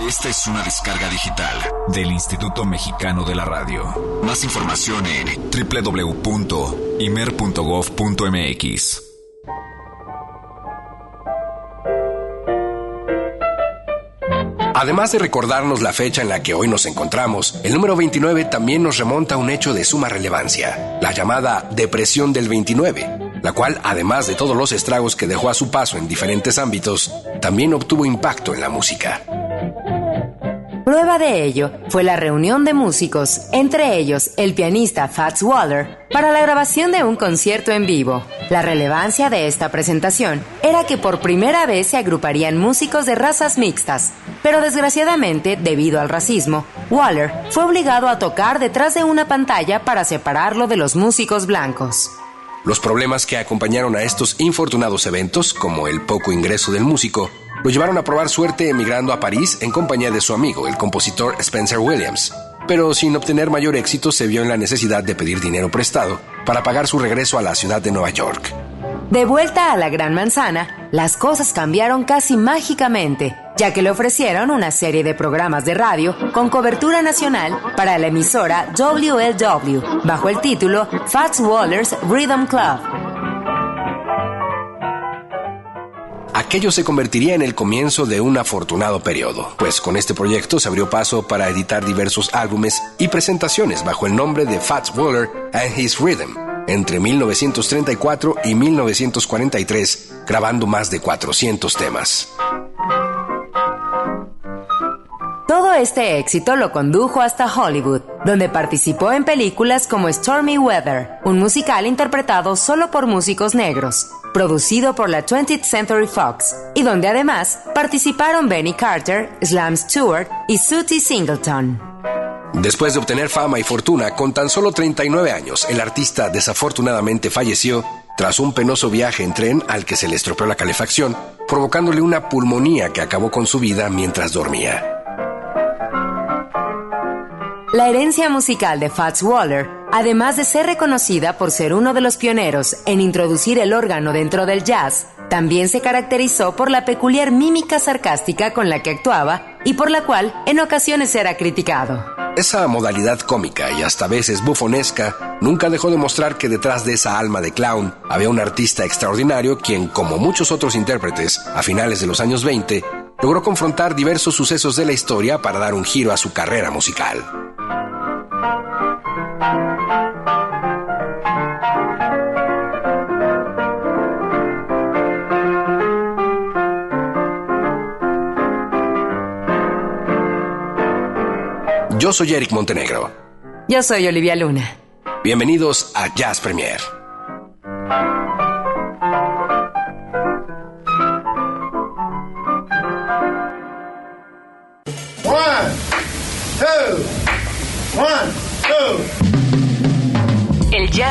Esta es una descarga digital del Instituto Mexicano de la Radio. Más información en www.imer.gov.mx. Además de recordarnos la fecha en la que hoy nos encontramos, el número 29 también nos remonta a un hecho de suma relevancia, la llamada Depresión del 29, la cual, además de todos los estragos que dejó a su paso en diferentes ámbitos, también obtuvo impacto en la música. Prueba de ello fue la reunión de músicos, entre ellos el pianista Fats Waller, para la grabación de un concierto en vivo. La relevancia de esta presentación era que por primera vez se agruparían músicos de razas mixtas, pero desgraciadamente, debido al racismo, Waller fue obligado a tocar detrás de una pantalla para separarlo de los músicos blancos. Los problemas que acompañaron a estos infortunados eventos, como el poco ingreso del músico, lo llevaron a probar suerte emigrando a París en compañía de su amigo, el compositor Spencer Williams. Pero sin obtener mayor éxito se vio en la necesidad de pedir dinero prestado para pagar su regreso a la ciudad de Nueva York. De vuelta a la Gran Manzana, las cosas cambiaron casi mágicamente, ya que le ofrecieron una serie de programas de radio con cobertura nacional para la emisora WLW, bajo el título Fats Waller's Rhythm Club. Aquello se convertiría en el comienzo de un afortunado periodo, pues con este proyecto se abrió paso para editar diversos álbumes y presentaciones bajo el nombre de Fats Waller and His Rhythm entre 1934 y 1943, grabando más de 400 temas. Este éxito lo condujo hasta Hollywood, donde participó en películas como Stormy Weather, un musical interpretado solo por músicos negros, producido por la 20th Century Fox, y donde además participaron Benny Carter, Slam Stewart y Sooty Singleton. Después de obtener fama y fortuna, con tan solo 39 años, el artista desafortunadamente falleció tras un penoso viaje en tren al que se le estropeó la calefacción, provocándole una pulmonía que acabó con su vida mientras dormía. La herencia musical de Fats Waller, además de ser reconocida por ser uno de los pioneros en introducir el órgano dentro del jazz, también se caracterizó por la peculiar mímica sarcástica con la que actuaba y por la cual en ocasiones era criticado. Esa modalidad cómica y hasta veces bufonesca nunca dejó de mostrar que detrás de esa alma de clown había un artista extraordinario quien, como muchos otros intérpretes, a finales de los años 20, logró confrontar diversos sucesos de la historia para dar un giro a su carrera musical. Yo soy Eric Montenegro. Yo soy Olivia Luna. Bienvenidos a Jazz Premier.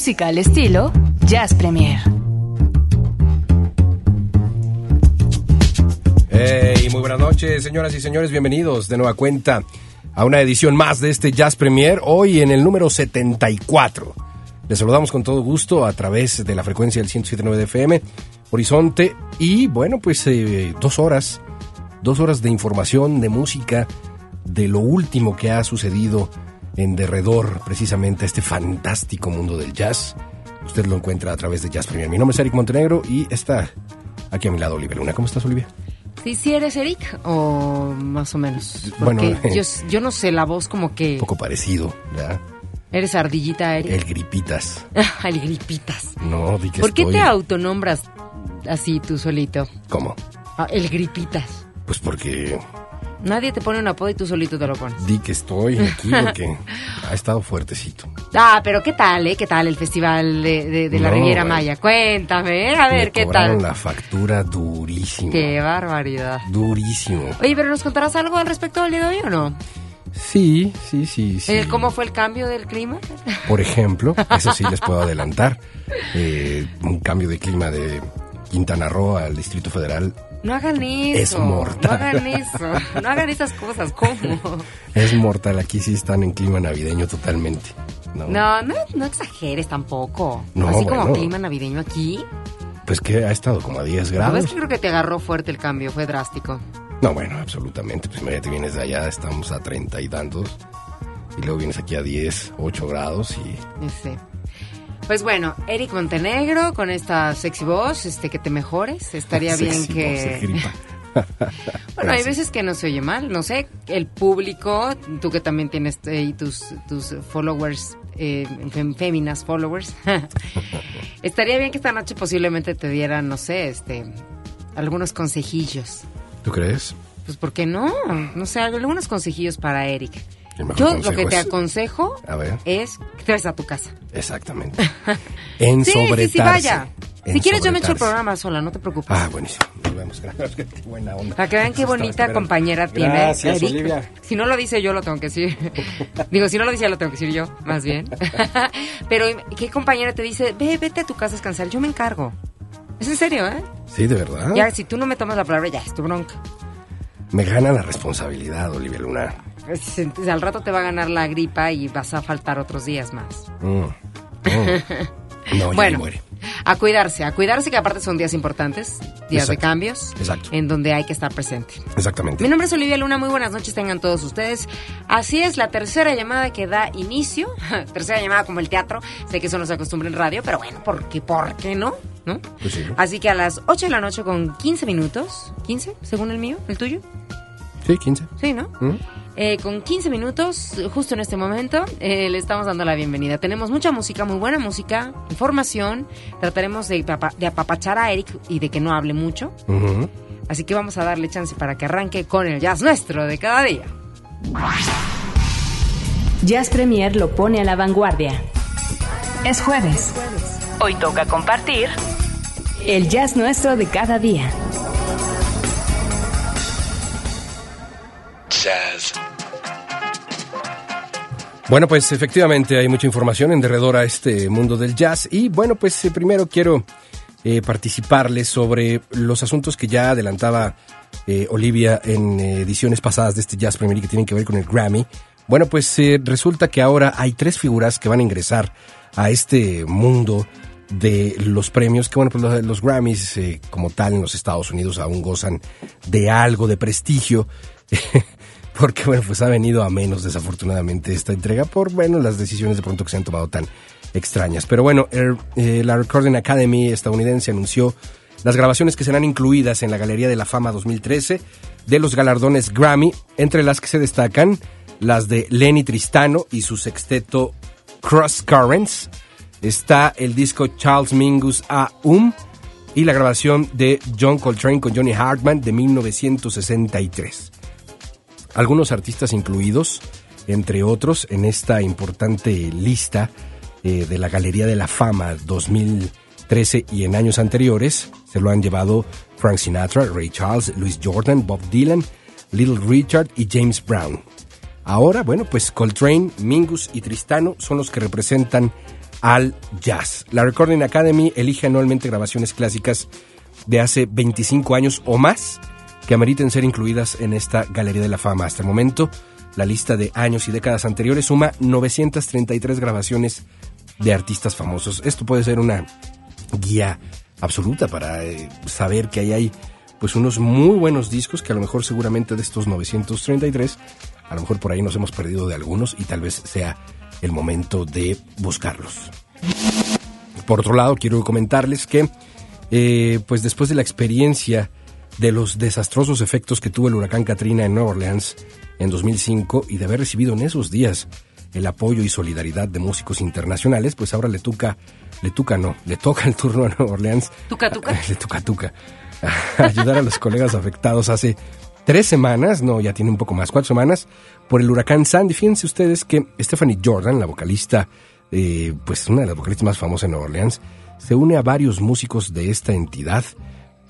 Música al estilo Jazz Premier. Hey, muy buenas noches, señoras y señores, bienvenidos de nueva cuenta a una edición más de este Jazz Premier, hoy en el número 74. Les saludamos con todo gusto a través de la frecuencia del 107.9 de FM, Horizonte, y bueno, pues eh, dos horas, dos horas de información, de música, de lo último que ha sucedido en derredor precisamente a este fantástico mundo del jazz. Usted lo encuentra a través de Jazz Premier. Mi nombre es Eric Montenegro y está aquí a mi lado Olivia Luna. ¿Cómo estás, Olivia? Sí, sí eres Eric o más o menos. Porque bueno, yo, yo, no sé, la voz como que... Un poco parecido, ¿ya? ¿Eres ardillita, Eric? El gripitas. el gripitas. No, di que ¿Por qué te autonombras así tú solito? ¿Cómo? Ah, el gripitas. Pues porque Nadie te pone un apodo y tú solito te lo pones. Di que estoy aquí porque ha estado fuertecito. Ah, pero ¿qué tal, eh? ¿Qué tal el festival de, la Riviera Maya? Cuéntame, a ver, ¿qué tal? la factura durísimo. Qué barbaridad. Durísimo. Oye, pero ¿nos contarás algo al respecto del día de hoy o no? Sí, sí, sí, sí. ¿Cómo fue el cambio del clima? Por ejemplo, eso sí les puedo adelantar. Eh, un cambio de clima de Quintana Roo al Distrito Federal no hagan eso. Es mortal. No hagan eso. No hagan esas cosas. ¿Cómo? Es mortal. Aquí sí están en clima navideño totalmente. No, no, no, exageres tampoco. No, Así como clima navideño aquí. Pues que ha estado como a 10 grados. ¿Ves que creo que te agarró fuerte el cambio? Fue drástico. No, bueno, absolutamente. Pues te vienes de allá, estamos a 30 y tantos. Y luego vienes aquí a 10, 8 grados y... Sí. Pues bueno, Eric Montenegro con esta sexy voz, este que te mejores, estaría bien que bueno, hay veces que no se oye mal, no sé, el público, tú que también tienes eh, tus, tus followers, eh, féminas followers, estaría bien que esta noche posiblemente te dieran, no sé, este, algunos consejillos. ¿Tú crees? Pues, ¿por qué no? No sé, algunos consejillos para Eric. Yo lo que te aconsejo es que te vayas a tu casa. Exactamente. En sí, sí, sí, vaya. si quieres yo me echo el programa sola, no te preocupes. Ah, buenísimo. Nos vemos. qué buena onda. Para que vean qué bonita compañera tiene. Gracias, Olivia. Si no lo dice yo, lo tengo que decir. Digo, si no lo dice, lo tengo que decir yo, más bien. Pero, ¿qué compañera te dice, ve, vete a tu casa a descansar? Yo me encargo. Es en serio, ¿eh? Sí, de verdad. Ya, si tú no me tomas la palabra, ya, es tu bronca. Me gana la responsabilidad, Olivia Luna. Al rato te va a ganar la gripa y vas a faltar otros días más. Mm. Mm. No, bueno, muere. a cuidarse, a cuidarse que aparte son días importantes, días de cambios, exacto. en donde hay que estar presente. Exactamente. Mi nombre es Olivia Luna, muy buenas noches tengan todos ustedes. Así es, la tercera llamada que da inicio, tercera llamada como el teatro, sé que eso no se acostumbra en radio, pero bueno, ¿por qué, por qué no? ¿No? Pues sí. Así que a las 8 de la noche con 15 minutos, 15 según el mío, el tuyo. Sí, 15. Sí, ¿no? ¿Mm? Eh, con 15 minutos, justo en este momento, eh, le estamos dando la bienvenida. Tenemos mucha música, muy buena música, información. Trataremos de, de apapachar a Eric y de que no hable mucho. Así que vamos a darle chance para que arranque con el jazz nuestro de cada día. Jazz Premier lo pone a la vanguardia. Es jueves. Hoy toca compartir el jazz nuestro de cada día. Bueno, pues efectivamente hay mucha información en derredor a este mundo del jazz y bueno, pues eh, primero quiero eh, participarles sobre los asuntos que ya adelantaba eh, Olivia en ediciones pasadas de este Jazz Premier que tienen que ver con el Grammy. Bueno, pues resulta que ahora hay tres figuras que van a ingresar a este mundo de los premios, que bueno, pues los, los Grammys como tal en los Estados Unidos aún gozan de algo de prestigio. porque bueno, pues ha venido a menos desafortunadamente esta entrega por, bueno, las decisiones de pronto que se han tomado tan extrañas. Pero bueno, eh, la Recording Academy estadounidense anunció las grabaciones que serán incluidas en la Galería de la Fama 2013 de los galardones Grammy, entre las que se destacan las de Lenny Tristano y su sexteto Cross Currents. Está el disco Charles Mingus A. Um y la grabación de John Coltrane con Johnny Hartman de 1963. Algunos artistas incluidos, entre otros, en esta importante lista eh, de la Galería de la Fama 2013 y en años anteriores, se lo han llevado Frank Sinatra, Ray Charles, Louis Jordan, Bob Dylan, Little Richard y James Brown. Ahora, bueno, pues Coltrane, Mingus y Tristano son los que representan al jazz. La Recording Academy elige anualmente grabaciones clásicas de hace 25 años o más que ameriten ser incluidas en esta Galería de la Fama. Hasta el momento, la lista de años y décadas anteriores suma 933 grabaciones de artistas famosos. Esto puede ser una guía absoluta para eh, saber que ahí hay pues unos muy buenos discos que a lo mejor seguramente de estos 933, a lo mejor por ahí nos hemos perdido de algunos y tal vez sea el momento de buscarlos. Por otro lado, quiero comentarles que, eh, pues después de la experiencia de los desastrosos efectos que tuvo el huracán Katrina en Nueva Orleans en 2005 y de haber recibido en esos días el apoyo y solidaridad de músicos internacionales, pues ahora le toca, le toca no, le toca el turno a Nueva Orleans. Tuca, tuca. Le toca, tuca. ayudar a los colegas afectados hace tres semanas, no, ya tiene un poco más, cuatro semanas, por el huracán Sandy. Fíjense ustedes que Stephanie Jordan, la vocalista, eh, pues una de las vocalistas más famosas en Nueva Orleans, se une a varios músicos de esta entidad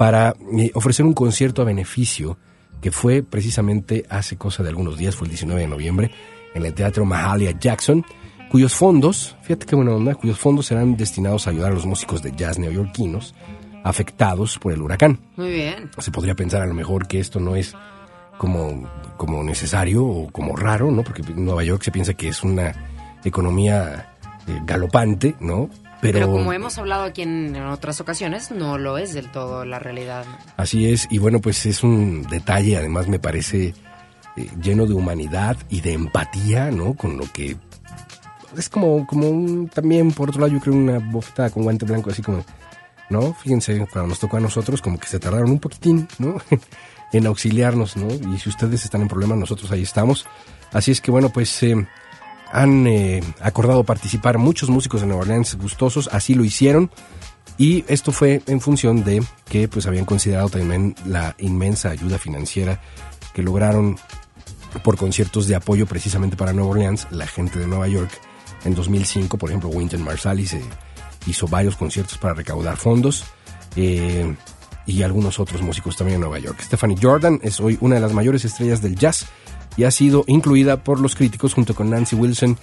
para eh, ofrecer un concierto a beneficio que fue precisamente hace cosa de algunos días, fue el 19 de noviembre, en el Teatro Mahalia Jackson, cuyos fondos, fíjate qué buena onda, cuyos fondos serán destinados a ayudar a los músicos de jazz neoyorquinos afectados por el huracán. Muy bien. Se podría pensar a lo mejor que esto no es como, como necesario o como raro, ¿no? Porque Nueva York se piensa que es una economía eh, galopante, ¿no? Pero, como hemos hablado aquí en, otras ocasiones, no lo es del todo la realidad. Así es, y bueno, pues es un detalle, además me parece eh, lleno de humanidad y de empatía, ¿no? Con lo que es como, como un, también, por otro lado, yo creo una bofetada con guante blanco, así como, ¿no? Fíjense, cuando nos tocó a nosotros, como que se tardaron un poquitín, ¿no? en auxiliarnos, ¿no? Y si ustedes están en problemas, nosotros ahí estamos. Así es que, bueno, pues eh, han eh, acordado participar muchos músicos de Nueva Orleans gustosos, así lo hicieron. Y esto fue en función de que pues habían considerado también la inmensa ayuda financiera que lograron por conciertos de apoyo precisamente para Nueva Orleans, la gente de Nueva York. En 2005, por ejemplo, Wynton Marsalis se hizo varios conciertos para recaudar fondos. Eh, y algunos otros músicos también en Nueva York. Stephanie Jordan es hoy una de las mayores estrellas del jazz y ha sido incluida por los críticos junto con Nancy Wilson,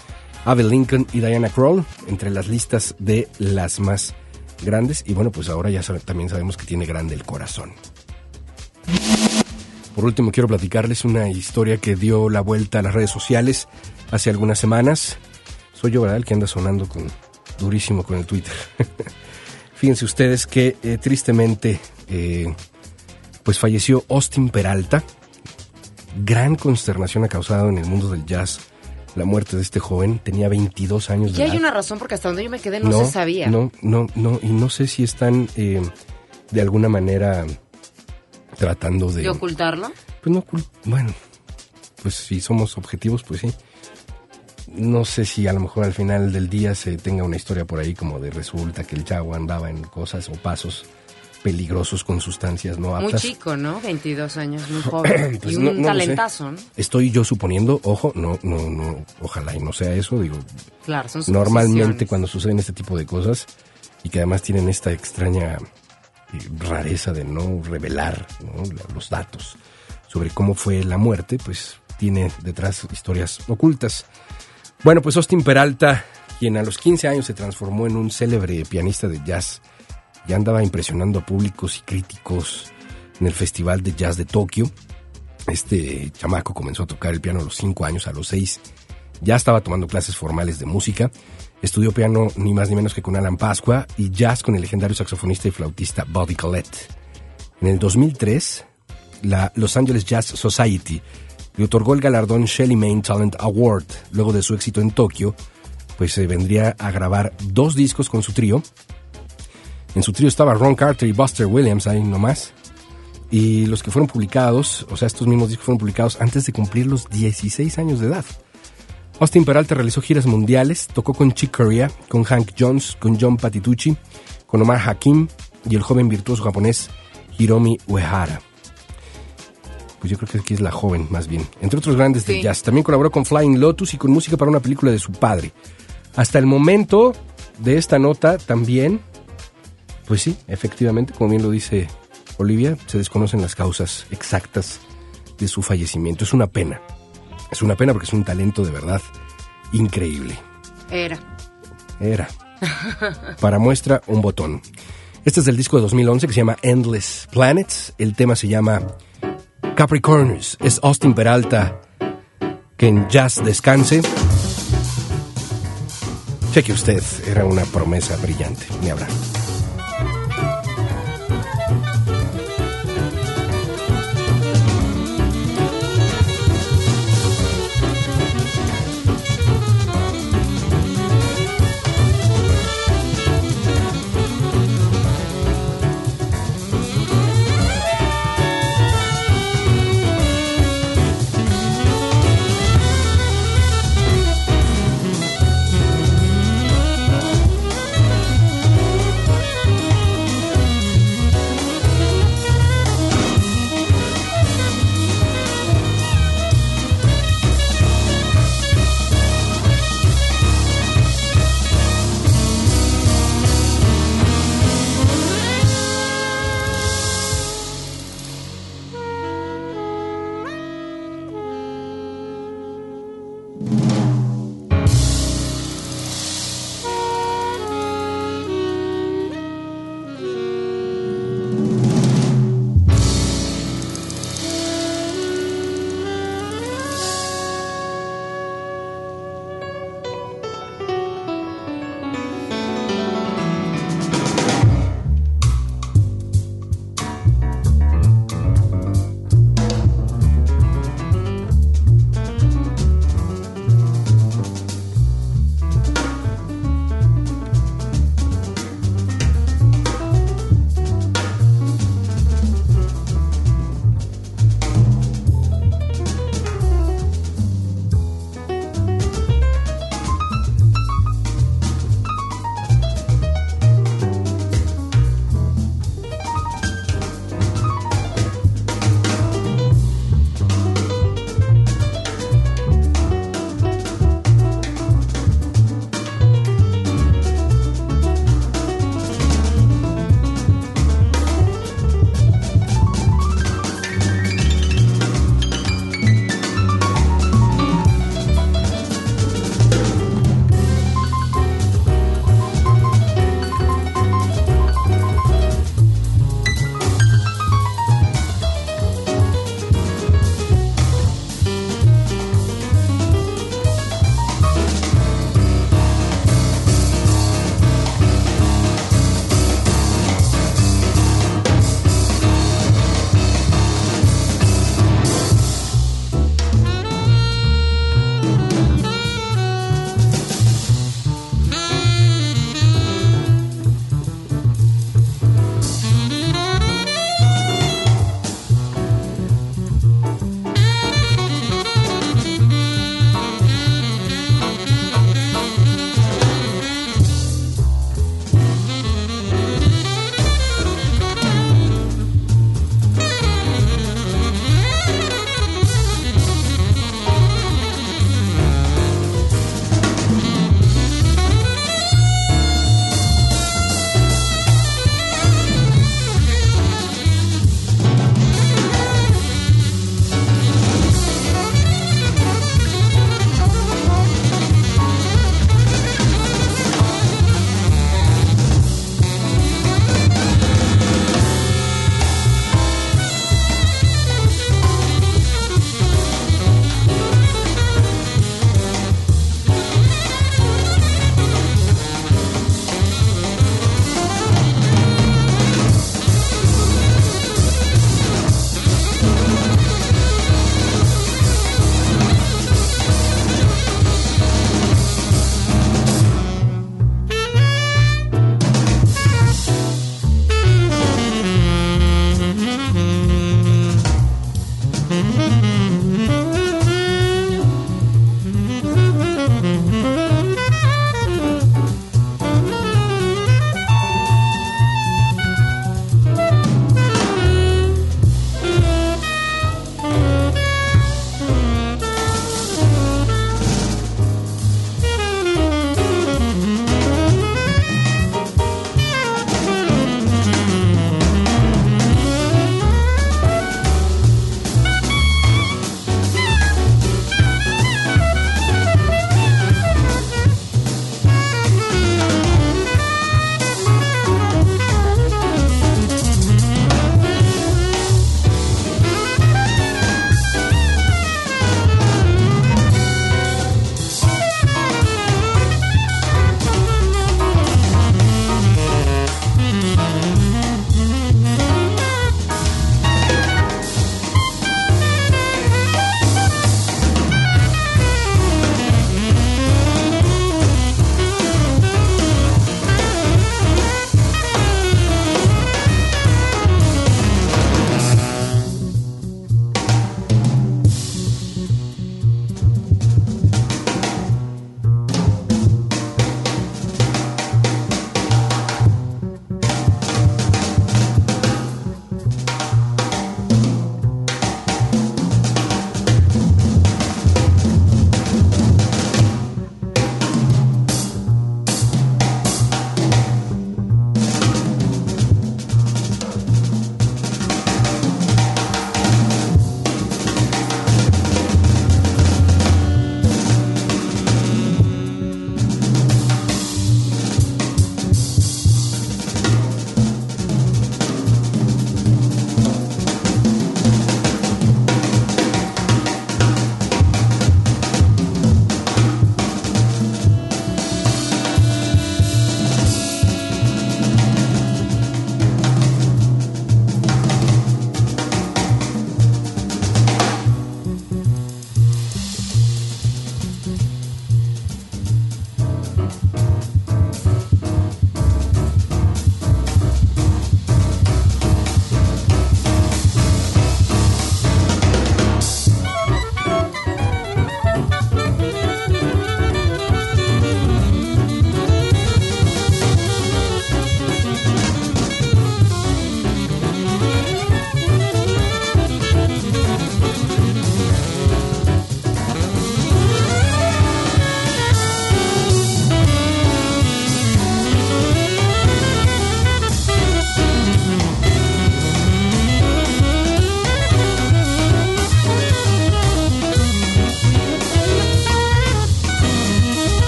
Abel Lincoln y Diana Kroll entre las listas de las más grandes. Y bueno, pues ahora ya también sabemos que tiene grande el corazón. Por último, quiero platicarles una historia que dio la vuelta a las redes sociales hace algunas semanas. Soy yo, ¿verdad? El que anda sonando con, durísimo con el Twitter. Fíjense ustedes que eh, tristemente eh, pues falleció Austin Peralta. Gran consternación ha causado en el mundo del jazz la muerte de este joven. Tenía 22 años de edad. Y hay una razón porque hasta donde yo me quedé no, se sabía. No, no, no. Y no sé si están eh, de alguna manera tratando de... ¿De ocultarlo? Pues no, bueno, pues si somos objetivos, pues sí. No sé si a lo mejor al final del día se tenga una historia por ahí como de resulta que el chavo andaba en cosas o pasos peligrosos con sustancias no aptas. Muy chico, ¿no? 22 años, muy joven. Pues y un talentazo, ¿no? Estoy yo suponiendo, ojo, no, no, no, ojalá y no sea eso, digo. Claro, son Normalmente cuando suceden este tipo de cosas y que además tienen esta extraña eh, rareza de no revelar los datos sobre cómo fue la muerte, pues tiene detrás historias ocultas. Bueno, pues Austin Peralta, quien a los 15 años se transformó en un célebre pianista de jazz, ya andaba impresionando a públicos y críticos en el Festival de Jazz de Tokio. Este chamaco comenzó a tocar el piano a los 5 años, a los 6 ya estaba tomando clases formales de música. Estudió piano ni más ni menos que con Alan Pascua y jazz con el legendario saxofonista y flautista Bobby Collette. En el 2003, la Los Angeles Jazz Society le otorgó el galardón Shelly Main Talent Award luego de su éxito en Tokio pues se vendría a grabar dos discos con su trío. En su trío estaba Ron Carter y Buster Williams, ahí nomás. Y los que fueron publicados, o sea, estos mismos discos fueron publicados antes de cumplir los 16 años de edad. Austin Peralta realizó giras mundiales, tocó con Chick Corea, con Hank Jones, con John Patitucci, con Omar Hakim y el joven virtuoso japonés Hiromi Uehara. Pues yo creo que aquí es la joven, más bien. Entre otros grandes del jazz. También colaboró con Flying Lotus y con música para una película de su padre. Hasta el momento de esta nota también, pues sí, efectivamente, como bien lo dice Olivia, se desconocen las causas exactas de su fallecimiento. Es una pena. Es una pena porque es un talento de verdad increíble. Era. Era. Para muestra, un botón. Este es del disco de 2011 que se llama Endless Planets. El tema se llama Capricorns. Es Austin Peralta que en jazz descanse. Cheque usted, era una promesa brillante. Ni habrá.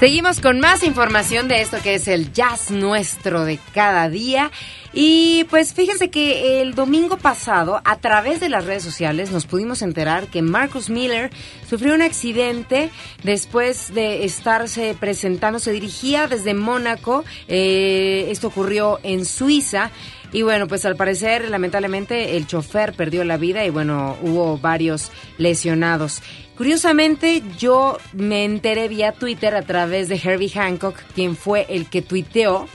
Seguimos con más información de esto que es el jazz nuestro de cada día. Y pues fíjense que el domingo pasado, a través de las redes sociales, nos pudimos enterar que Marcus Miller sufrió un accidente después de estarse presentando. Se dirigía desde Mónaco. Eh, esto ocurrió en Suiza. Y bueno, pues al parecer, lamentablemente, el chofer perdió la vida y bueno, hubo varios lesionados. Curiosamente, yo me enteré vía Twitter a través de Herbie Hancock, quien fue el que tuiteó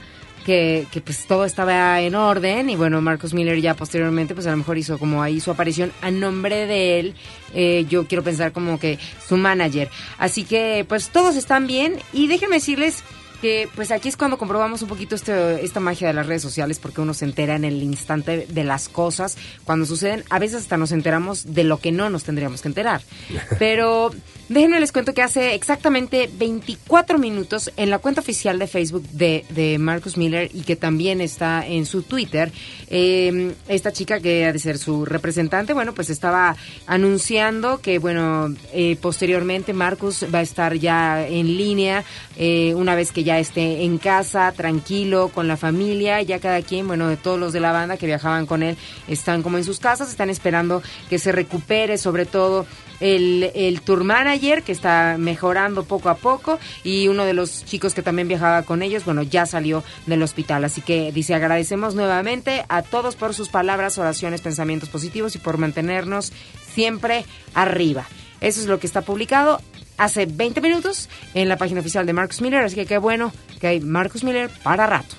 que, que, pues todo estaba en orden y bueno, Marcos Miller ya posteriormente pues a lo mejor hizo como ahí su aparición a nombre de él, eh, yo quiero pensar como que su manager. Así que pues todos están bien y déjenme decirles que pues aquí es cuando comprobamos un poquito este, esta magia de las redes sociales porque uno se entera en el instante de las cosas cuando suceden. A veces hasta nos enteramos de lo que no nos tendríamos que enterar. Pero déjenme les cuento que hace exactamente 24 minutos en la cuenta oficial de Facebook de, de Marcus Miller y que también está en su Twitter, eh, esta chica que ha de ser su representante, bueno, pues estaba anunciando que, bueno, eh, posteriormente Marcus va a estar ya en línea eh, una vez que ya esté en casa, tranquilo, con la familia, ya cada quien, bueno, de todos los de la banda que viajaban con él, están como en sus casas, están esperando que se recupere, sobre todo el, el tour manager que está mejorando poco a poco y uno de los chicos que también viajaba con ellos, bueno, ya salió del hospital. Así que dice, agradecemos nuevamente a todos por sus palabras, oraciones, pensamientos positivos y por mantenernos siempre arriba. Eso es lo que está publicado hace 20 minutos en la página oficial de Marcus Miller, así que qué bueno que hay Marcus Miller para rato.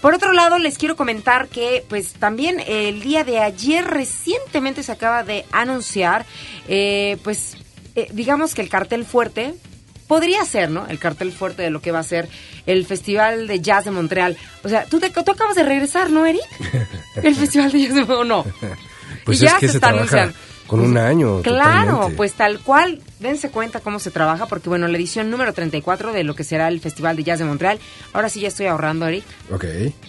Por otro lado, les quiero comentar que, pues también el día de ayer recientemente se acaba de anunciar, eh, pues eh, digamos que el cartel fuerte podría ser, ¿no? El cartel fuerte de lo que va a ser el Festival de Jazz de Montreal. O sea, tú, te, tú acabas de regresar, ¿no, Eric? El Festival de Jazz de Montreal, no. Pues y ya se, está anunciando. Con un año. Claro, pues tal cual. Dense cuenta cómo se trabaja, porque bueno, la edición número 34 de lo que será el Festival de Jazz de Montreal. Ahora sí ya estoy ahorrando, Eric. Ok.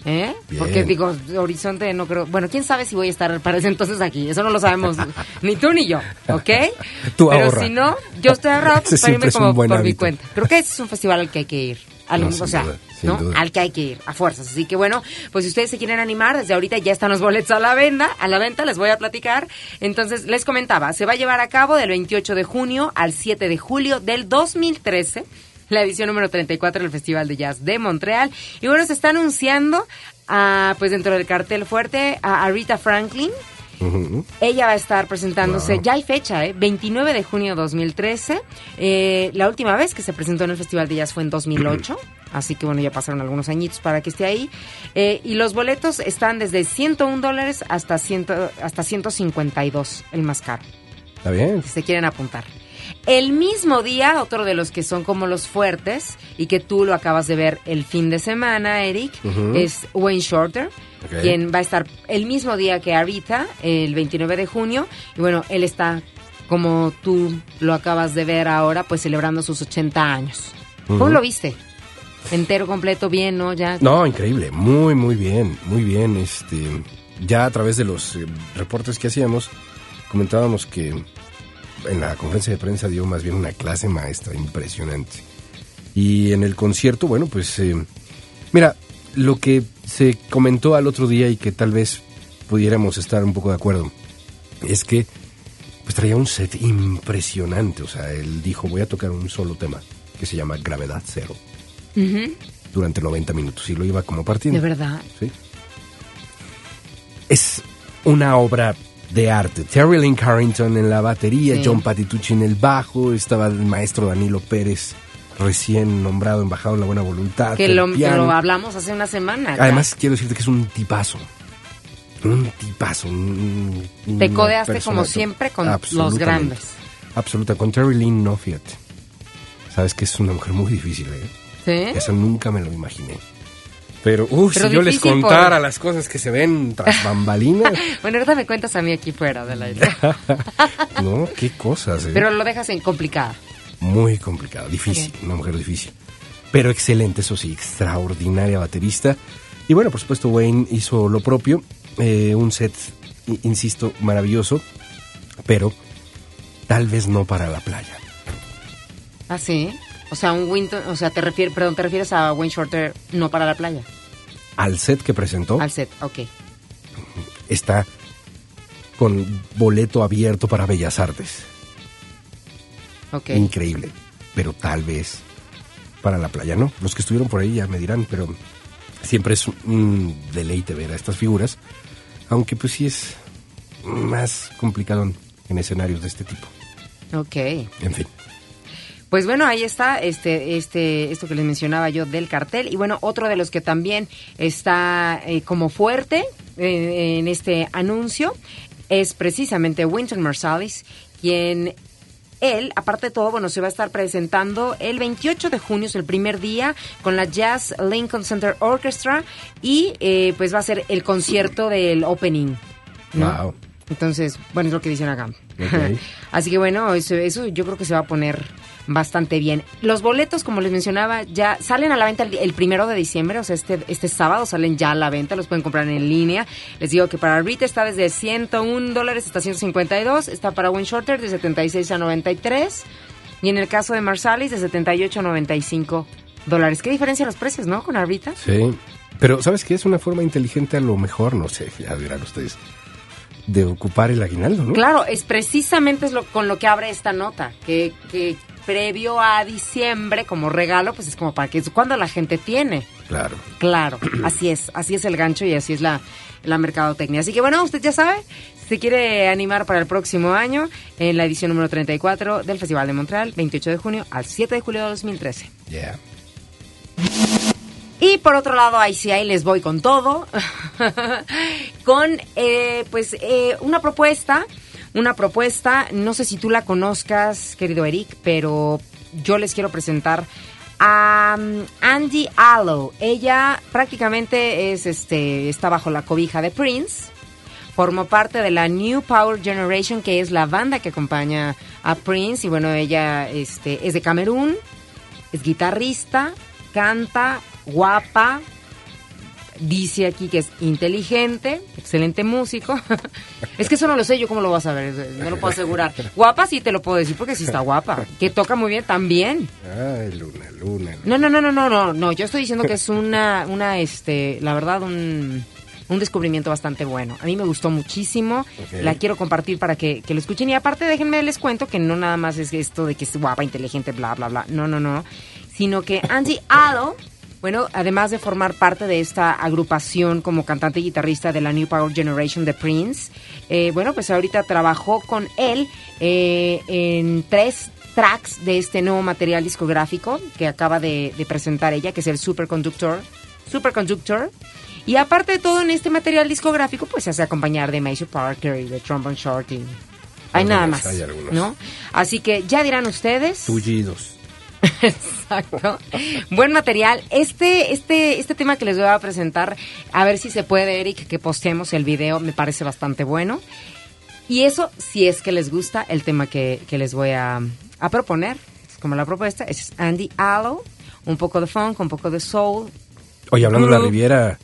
¿Eh? Porque digo, Horizonte no creo. Bueno, quién sabe si voy a estar para ese entonces aquí. Eso no lo sabemos ni tú ni yo, ¿ok? Tú Pero si no, yo estoy ahorrando para irme como por mi cuenta. Creo que ese es un festival al que hay que ir. Al, o sea, ¿no? Al que hay que ir, a fuerzas. Así que bueno, pues si ustedes se quieren animar, desde ahorita ya están los boletos a la venta, a la venta, les voy a platicar. Entonces, les comentaba, se va a llevar a cabo del 28 de junio al 7 de julio del 2013 la edición número 34 del Festival de Jazz de Montreal. Y bueno, se está anunciando, ah, pues dentro del cartel fuerte, a Arita Franklin. Ella va a estar presentándose, ya hay fecha, ¿eh? 29 de junio de 2013. Eh, la última vez que se presentó en el Festival de Jazz fue en 2008. Así que bueno, ya pasaron algunos añitos para que esté ahí. Eh, y los boletos están desde 101 dólares hasta, 100, hasta 152, el más caro. Está bien. Si se quieren apuntar. El mismo día, otro de los que son como los fuertes y que tú lo acabas de ver el fin de semana, Eric, es Wayne Shorter, quien va a estar el mismo día que Arita, el 29 de junio. Y bueno, él está, como tú lo acabas de ver ahora, pues celebrando sus 80 años. ¿Cómo lo viste? Entero, completo, bien, ¿no? Ya. No, increíble, muy, muy bien, muy bien. Este, ya a través de los eh, reportes que hacíamos, comentábamos que en la conferencia de prensa dio más bien una clase maestra impresionante. Y en el concierto, bueno, pues eh, mira, lo que se comentó al otro día y que tal vez pudiéramos estar un poco de acuerdo, es que pues traía un set impresionante. O sea, él dijo, voy a tocar un solo tema que se llama Gravedad Cero. Durante 90 minutos y lo iba como partiendo. De verdad. Sí. Es una obra de arte. Terry Lynn Carrington en la batería, John Patitucci en el bajo, estaba el maestro Danilo Pérez recién nombrado embajador en la buena voluntad. Que lo, hablamos hace una semana. Además, quiero decirte que es un tipazo. Un tipazo. Te codeaste como siempre con los grandes. Absoluta. Con Terry Lynn no, fíjate. Sabes que es una mujer muy difícil, ¿eh? ¿Sí? Eso nunca me lo imaginé. Pero, uff, si yo les contara las cosas que se ven tras bambalinas. bueno, ahorita me cuentas a mí aquí fuera de la isla. no, qué cosas. ¿eh? Pero lo dejas en complicada. Muy complicada, difícil, una mujer difícil. Pero excelente, eso sí, extraordinaria baterista. Y bueno, por supuesto, Wayne hizo lo propio. Eh, un set, insisto, maravilloso. Pero tal vez no para la playa. ¿Ah, sí? O sea, un Winton, o sea, te refieres, perdón, te refieres a Wayne Shorter no para la playa. Al set que presentó. Al set, ok. Está con boleto abierto para Bellas Artes. Ok. Increíble. Pero tal vez para la playa no. Los que estuvieron por ahí ya me dirán, pero siempre es un deleite ver a estas figuras. Aunque pues sí es más complicado en escenarios de este tipo. Ok. En fin. Pues bueno, ahí está este, este, esto que les mencionaba yo del cartel. Y bueno, otro de los que también está eh, como fuerte eh, en este anuncio es precisamente Winton Marsalis, quien él, aparte de todo, bueno, se va a estar presentando el 28 de junio, es el primer día, con la Jazz Lincoln Center Orchestra y eh, pues va a ser el concierto del opening. Wow. Entonces, bueno, es lo que dicen acá. Así que bueno, eso, eso yo creo que se va a poner bastante bien. Los boletos, como les mencionaba, ya salen a la venta el, primero de diciembre, o sea, este, este sábado salen ya a la venta, los pueden comprar en línea. Les digo que para Rita está desde 101 dólares hasta 152, está para Win Shorter de 76 a 93 y en el caso de Marsalis de 78 a 95 dólares. ¿Qué diferencia en los precios, no? Con Arbita. Sí, pero ¿sabes qué? Es una forma inteligente a lo mejor, no sé, ya dirán ustedes de ocupar el aguinaldo, ¿no? Claro, es precisamente es lo, con lo que abre esta nota, que, que previo a diciembre como regalo, pues es como para que es cuando la gente tiene. Claro. Claro, así es, así es el gancho y así es la, la mercadotecnia. Así que bueno, usted ya sabe, si se quiere animar para el próximo año, en la edición número 34 del Festival de Montreal, 28 de junio al 7 de julio de 2013. Yeah. Y por otro lado, ahí sí, ahí les voy con todo, con eh, pues eh, una propuesta una propuesta, no sé si tú la conozcas, querido Eric, pero yo les quiero presentar a um, Andy Allo. Ella prácticamente es este está bajo la cobija de Prince. Formó parte de la New Power Generation, que es la banda que acompaña a Prince. Y bueno, ella este, es de Camerún, es guitarrista, canta, guapa, dice aquí que es inteligente, excelente músico. es que eso no lo sé yo cómo lo vas a ver, no lo puedo asegurar. Guapa sí te lo puedo decir porque sí está guapa. Que toca muy bien también. Ay, Luna, Luna. No, no, no, no, no, no, no. Yo estoy diciendo que es una, una, este, la verdad, un, un descubrimiento bastante bueno. A mí me gustó muchísimo. La quiero compartir para que, que lo escuchen. Y aparte, déjenme les cuento que no nada más es esto de que es guapa, inteligente, bla, bla, bla. No, no, no sino que Andy Allo, bueno, además de formar parte de esta agrupación como cantante y guitarrista de la New Power Generation de Prince, eh, bueno, pues ahorita trabajó con él eh, en tres tracks de este nuevo material discográfico que acaba de, de presentar ella, que es el Superconductor. Superconductor. Y aparte de todo, en este material discográfico, pues se hace acompañar de Mason Parker y de Trombone Short. y hay Algunos, nada más, hay algunos. ¿no? Así que ya dirán ustedes. Tullidos. Exacto. Buen material. Este, este, este tema que les voy a presentar, a ver si se puede, Eric, que posteemos el video, me parece bastante bueno. Y eso, si es que les gusta el tema que, que les voy a, a proponer, es como la propuesta, es Andy Allo, un poco de funk, un poco de soul. Oye, hablando de la Groove. Riviera,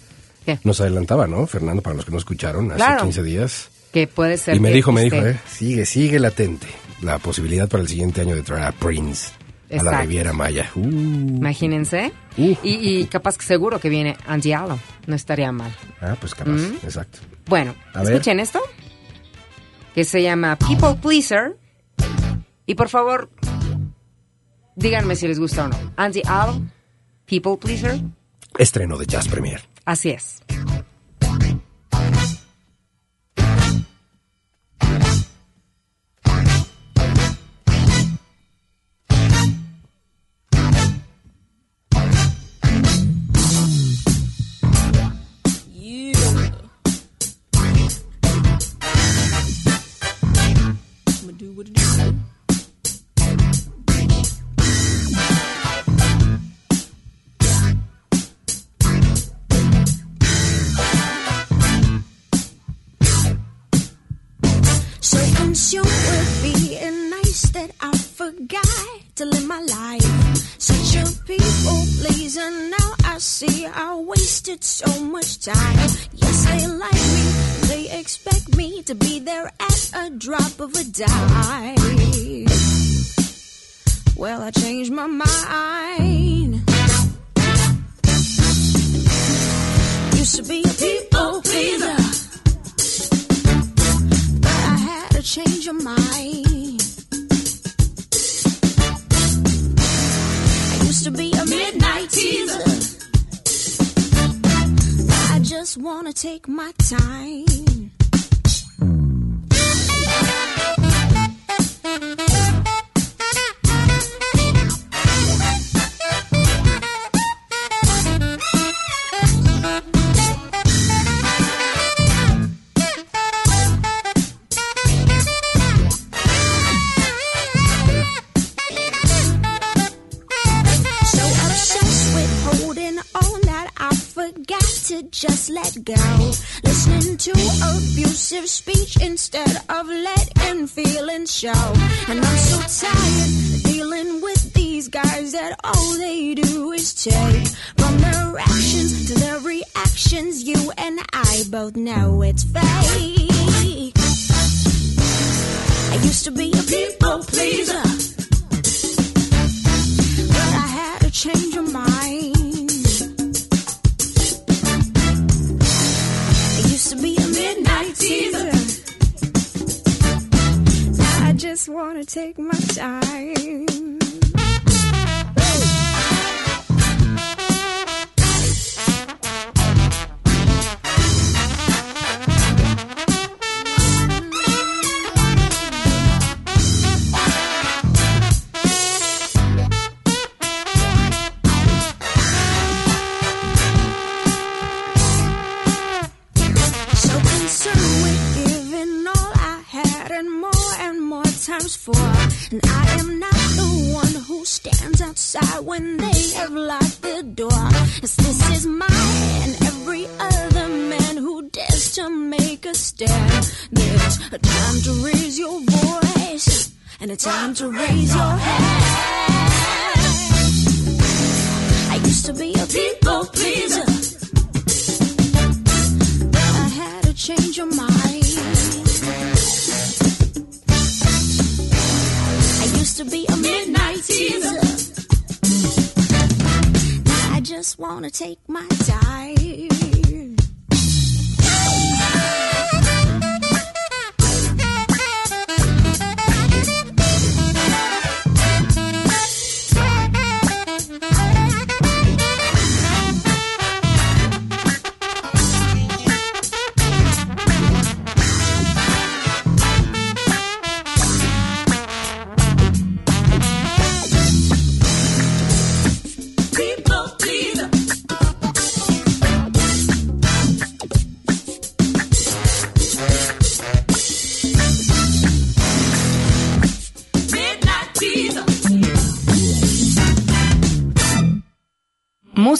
¿Qué? nos adelantaba, ¿no? Fernando, para los que no escucharon, hace Claro. 15 días. Que puede ser. Y me que dijo, me esté- dijo, ¿eh? Sigue, sigue latente la posibilidad para el siguiente año de traer a Prince a la. Riviera Maya. Uh, Imagínense. Uh. Y, y capaz que seguro que viene Andy Allo. No estaría mal. ah, pues capaz, Mm. exacto. Bueno, A ver. escuchen esto, que se llama People Pleaser. Y por favor, díganme si les gusta o no. Andy Allo, People Pleaser. Estreno de Jazz Premier. Así es. Pleaser. Now I see I wasted so much time. Yes, they like me. They expect me to be there at a drop of a dime. Well, I changed my mind. Take my time. Show. And I'm so tired dealing with these guys that all they do is take. From their actions to their reactions, you and I both know it's fake. I used to be a people pleaser. Just wanna take my time.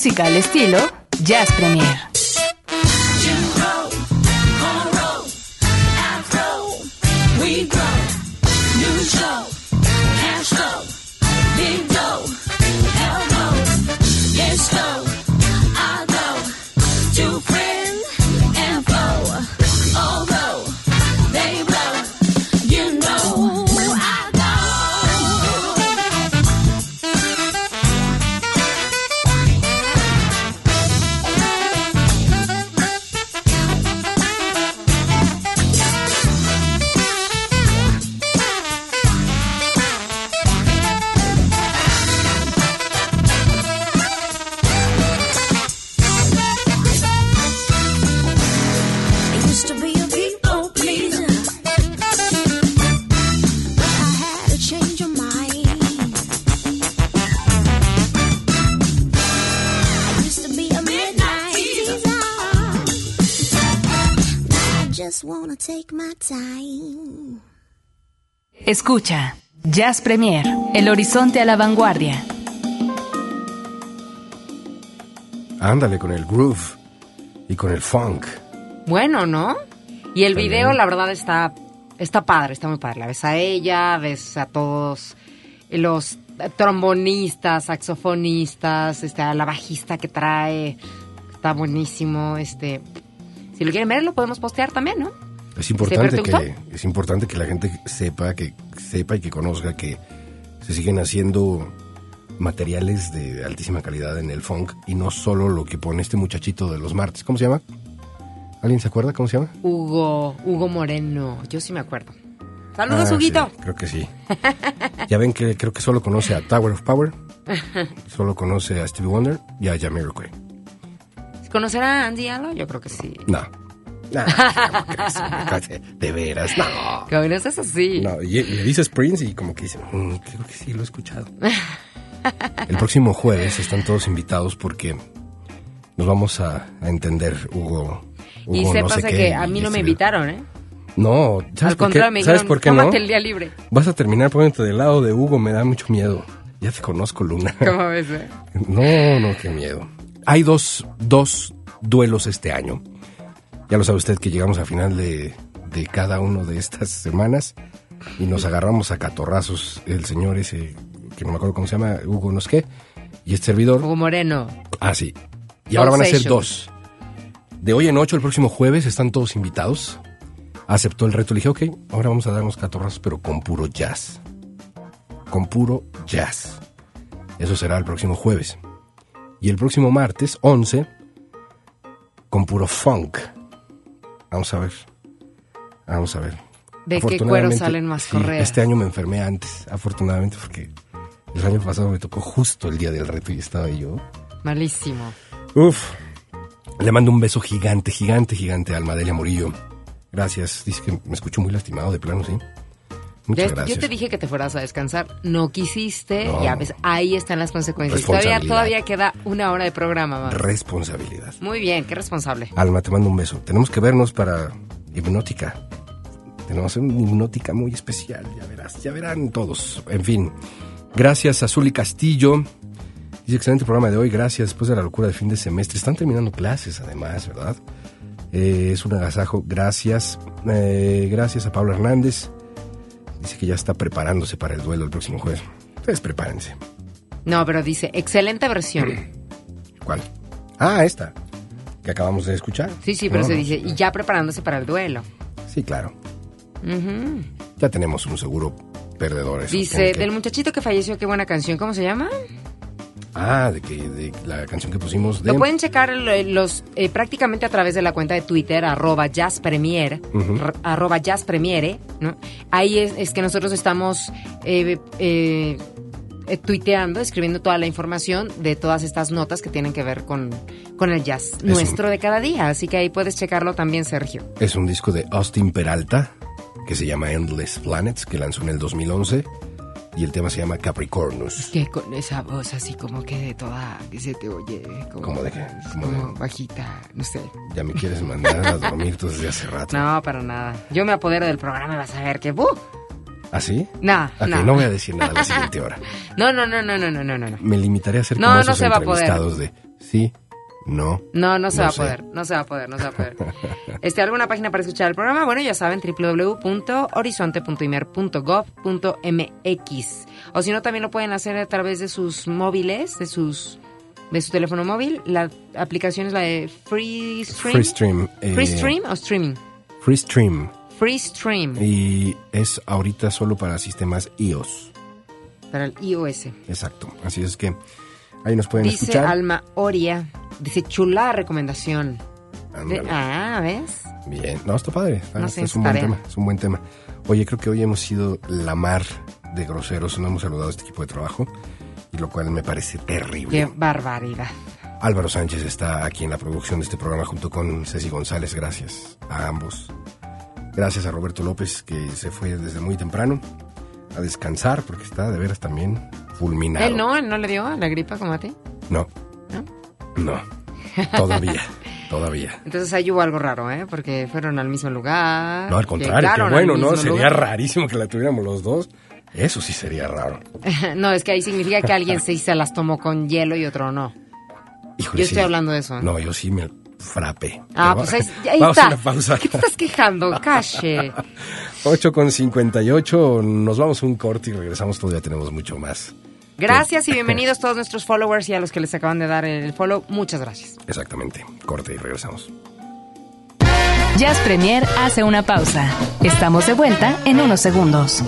Música al estilo Jazz Premier. Just wanna take my time. Escucha Jazz Premier, El Horizonte a la Vanguardia. Ándale con el groove y con el funk. Bueno, ¿no? Y el También. video, la verdad, está, está padre, está muy padre. La ves a ella, ves a todos los trombonistas, saxofonistas, este, a la bajista que trae. Está buenísimo. Este, si lo quieren ver, lo podemos postear también, ¿no? Es importante ¿te que es importante que la gente sepa que sepa y que conozca que se siguen haciendo materiales de altísima calidad en el funk y no solo lo que pone este muchachito de los martes. ¿Cómo se llama? ¿Alguien se acuerda cómo se llama? Hugo, Hugo Moreno. Yo sí me acuerdo. Saludos, Ah, sí, Huguito. creo que sí. ya ven que creo que solo conoce a Tower of Power, solo conoce a Stevie Wonder y a Jamiroquai. ¿Conocerá a Andy Allo? Yo creo que sí. No. No, ¿cómo crees? de veras, no. Que no es así. No, y le dices Prince y como que dice, "Mm, creo que sí, lo he escuchado. El próximo jueves están todos invitados porque nos vamos a, a entender, Hugo. Hugo y no sepas sé que a mí no me invitaron, ¿eh? No, ¿sabes Al por qué? me ¿Sabes por qué no? tómate el día libre. Vas a terminar poniéndote del lado de Hugo, me da mucho miedo. Ya te conozco, Luna. ¿Cómo ves, eh? No, no, qué miedo. Hay dos, dos duelos este año. Ya lo sabe usted que llegamos a final de, de cada uno de estas semanas y nos agarramos a catorrazos el señor ese, que no me acuerdo cómo se llama, Hugo no sé qué, y este servidor. Hugo Moreno. Ah, sí. Y ahora van a ser dos. De hoy en ocho, el próximo jueves, están todos invitados. Aceptó el reto, le dije, ok, ahora vamos a darnos catorrazos, pero con puro jazz. Con puro jazz. Eso será el próximo jueves. Y el próximo martes, 11, con puro funk. Vamos a ver. Vamos a ver. ¿De qué cuero salen más sí, correas? Este año me enfermé antes, afortunadamente, porque el año pasado me tocó justo el día del reto y estaba yo. Malísimo. Uf. Le mando un beso gigante, gigante, gigante a Almadelia Murillo. Gracias. Dice que me escucho muy lastimado de plano, ¿sí? Muchas Ya- gracias. Yo te dije que te fueras a descansar. No quisiste. No. Ya ves, ahí están las consecuencias. Todavía, todavía queda una hora de programa. Responsabilidad. Muy bien, qué responsable. Alma, te mando un beso. Tenemos que vernos para hipnótica. Tenemos una hipnótica muy especial, ya verás, ya verán todos. En fin, gracias a Zuli Castillo. Dice excelente programa de hoy, gracias. Después de la locura del fin de semestre, están terminando clases además, ¿verdad? Eh, es un agasajo, gracias. Eh, gracias a Pablo Hernández. Dice que ya está preparándose para el duelo el próximo jueves. Ustedes prepárense. No, pero dice, excelente versión. ¿Cuál? Ah, esta, que acabamos de escuchar. Sí, sí, pero No, se dice, y ya preparándose para el duelo. Sí, claro. Ya tenemos un seguro perdedor. eso Dice, que- del muchachito que falleció, qué buena canción, ¿cómo se llama? Ah, de que de la canción que pusimos de... Lo pueden checar lo- los eh, prácticamente a través de la cuenta de Twitter, arroba jazzpremier, Ujú. r- arroba jazzpremiere, ¿no? Ahí es, es que nosotros estamos eh, eh, tuiteando, escribiendo toda la información de todas estas notas que tienen que ver con, con el jazz nuestro de cada día. Así que ahí puedes checarlo también, Sergio. Es un disco de Austin Peralta que se llama Endless Planets, que lanzó en el 2011. Y el tema se llama Capricornus. Que con esa voz así como que de toda, que se te oye. Como, ¿Cómo de qué? Como, ¿Cómo de- bajita, no sé. Ya me quieres mandar a dormir tú desde hace rato. No, para nada. Yo me apodero del programa y vas a ver que... ¡buh! ¿Así? No, Ok, no. no voy a decir nada a la siguiente hora. No, no, no, no, no, no, no, no. Me limitaré a hacer No, como no esos se va a poder. entrevistados de sí, no. No, no se No va a poder, no se va a poder, no se va a poder. Este, ¿Alguna página para escuchar el programa? Bueno, ya saben, www.horizonte.imer.gov.mx O si no, también lo pueden hacer a través de sus móviles, de sus de su teléfono móvil. La aplicación es la de Free Stream. Free Stream. eh, ¿Free Stream o Streaming? Free Stream. Free Stream, Y es ahorita solo para sistemas iOS. para el iOS. Exacto. Así es que ahí nos pueden Dice escuchar. Alma Oria, dice chula recomendación. Ándale. ah, ¿ves? Bien. No, está padre. Está- No está- sé, es un buen tema. Es un buen tema. Oye, creo que hoy hemos sido la mar de groseros. No hemos saludado a este equipo de trabajo. Y lo cual me parece terrible. Qué barbaridad. Álvaro Sánchez está aquí en la producción de este programa junto con Ceci González. Gracias a ambos. Gracias a Roberto López que se fue desde muy temprano a descansar porque está de veras también fulminado. Él no, él no le dio la gripa como a ti. No. No. Todavía. Todavía. Entonces ahí hubo algo raro, ¿eh? Porque fueron al mismo lugar. No, al contrario, al bueno, ¿no? Sería lugar. rarísimo que la tuviéramos los dos. Eso sí sería raro. no, es que ahí significa que alguien sí se las tomó con hielo y otro no. Híjole, Yo estoy sí. hablando de eso, ¿eh? No, yo sí me frape. Ah, Pero pues ahí, ahí Vamos está. a una pausa. ¿Qué te estás quejando? Cache. 8 con 58. Nos vamos a un corte y regresamos. Todavía tenemos mucho más. Gracias y bienvenidos todos nuestros followers y a los que les acaban de dar el follow. Muchas gracias. Exactamente. Corte y regresamos. Jazz Premier hace una pausa. Estamos de vuelta en unos segundos.